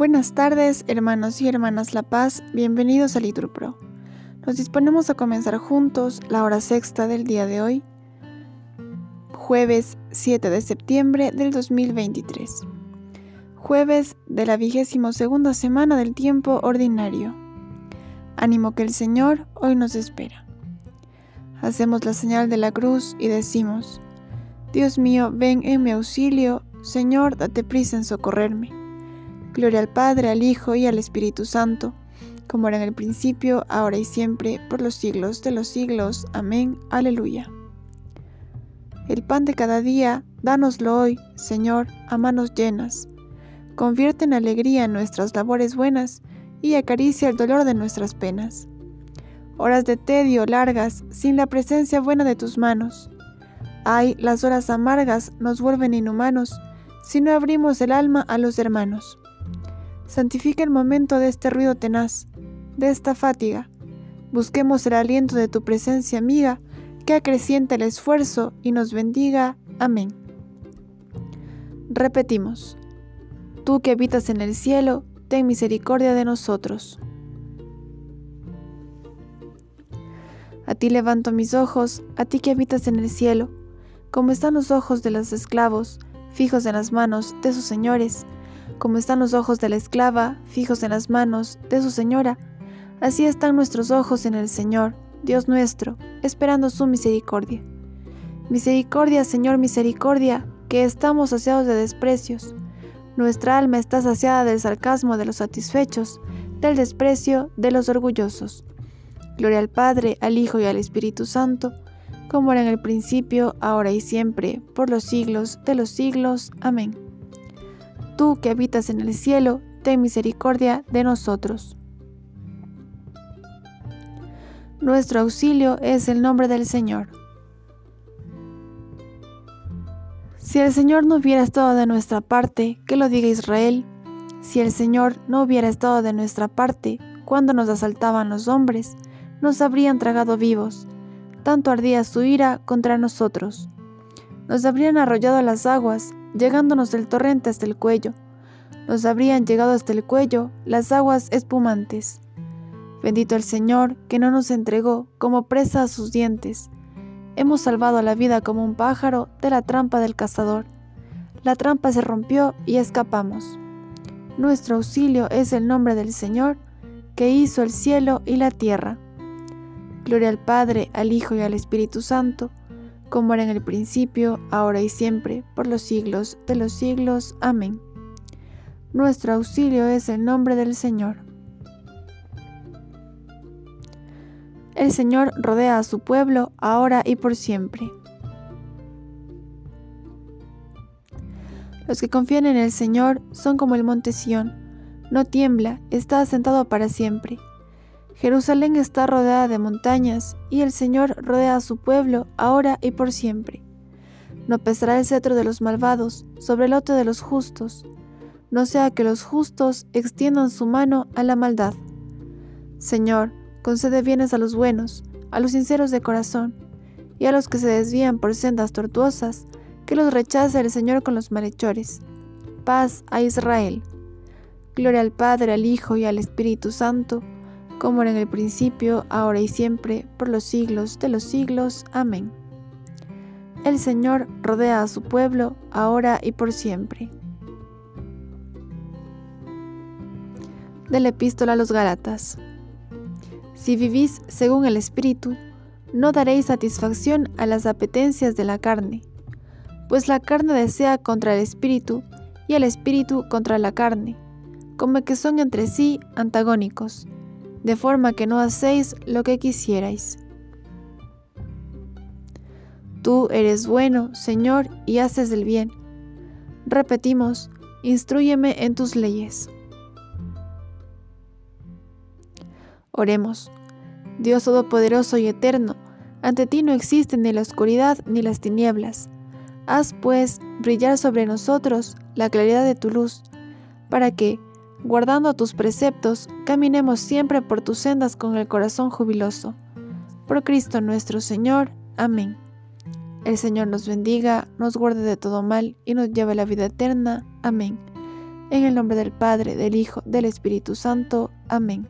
Buenas tardes, hermanos y hermanas La Paz, bienvenidos a Liturpro. Nos disponemos a comenzar juntos la hora sexta del día de hoy, jueves 7 de septiembre del 2023, jueves de la vigésimo segunda semana del tiempo ordinario. Ánimo que el Señor hoy nos espera. Hacemos la señal de la cruz y decimos, Dios mío, ven en mi auxilio, Señor, date prisa en socorrerme. Gloria al Padre, al Hijo y al Espíritu Santo, como era en el principio, ahora y siempre, por los siglos de los siglos. Amén. Aleluya. El pan de cada día, dánoslo hoy, Señor, a manos llenas. Convierte en alegría nuestras labores buenas y acaricia el dolor de nuestras penas. Horas de tedio largas, sin la presencia buena de tus manos. Ay, las horas amargas nos vuelven inhumanos si no abrimos el alma a los hermanos. Santifica el momento de este ruido tenaz, de esta fatiga. Busquemos el aliento de tu presencia amiga, que acreciente el esfuerzo y nos bendiga. Amén. Repetimos. Tú que habitas en el cielo, ten misericordia de nosotros. A ti levanto mis ojos, a ti que habitas en el cielo, como están los ojos de los esclavos, fijos en las manos de sus señores, como están los ojos de la esclava fijos en las manos de su señora, así están nuestros ojos en el Señor, Dios nuestro, esperando su misericordia. Misericordia, Señor, misericordia, que estamos saciados de desprecios. Nuestra alma está saciada del sarcasmo de los satisfechos, del desprecio de los orgullosos. Gloria al Padre, al Hijo y al Espíritu Santo, como era en el principio, ahora y siempre, por los siglos de los siglos. Amén tú que habitas en el cielo, ten misericordia de nosotros. Nuestro auxilio es el nombre del Señor. Si el Señor no hubiera estado de nuestra parte, que lo diga Israel, si el Señor no hubiera estado de nuestra parte cuando nos asaltaban los hombres, nos habrían tragado vivos, tanto ardía su ira contra nosotros. Nos habrían arrollado las aguas llegándonos el torrente hasta el cuello. Nos habrían llegado hasta el cuello las aguas espumantes. Bendito el Señor que no nos entregó como presa a sus dientes. Hemos salvado la vida como un pájaro de la trampa del cazador. La trampa se rompió y escapamos. Nuestro auxilio es el nombre del Señor, que hizo el cielo y la tierra. Gloria al Padre, al Hijo y al Espíritu Santo, como era en el principio, ahora y siempre, por los siglos de los siglos. Amén. Nuestro auxilio es el nombre del Señor. El Señor rodea a su pueblo ahora y por siempre. Los que confían en el Señor son como el monte Sión, no tiembla, está asentado para siempre. Jerusalén está rodeada de montañas, y el Señor rodea a su pueblo ahora y por siempre. No pesará el cetro de los malvados sobre el lote de los justos, no sea que los justos extiendan su mano a la maldad. Señor, concede bienes a los buenos, a los sinceros de corazón, y a los que se desvían por sendas tortuosas, que los rechace el Señor con los malhechores. Paz a Israel. Gloria al Padre, al Hijo y al Espíritu Santo, como en el principio, ahora y siempre, por los siglos de los siglos. Amén. El Señor rodea a su pueblo, ahora y por siempre. De la epístola a los Gálatas. Si vivís según el Espíritu, no daréis satisfacción a las apetencias de la carne, pues la carne desea contra el Espíritu y el Espíritu contra la carne, como que son entre sí antagónicos de forma que no hacéis lo que quisierais. Tú eres bueno, Señor, y haces el bien. Repetimos, instruyeme en tus leyes. Oremos. Dios Todopoderoso y Eterno, ante ti no existe ni la oscuridad ni las tinieblas. Haz, pues, brillar sobre nosotros la claridad de tu luz, para que, guardando tus preceptos, caminemos siempre por tus sendas con el corazón jubiloso. Por Cristo nuestro Señor. Amén. El Señor nos bendiga, nos guarde de todo mal y nos lleve a la vida eterna. Amén. En el nombre del Padre, del Hijo, del Espíritu Santo. Amén.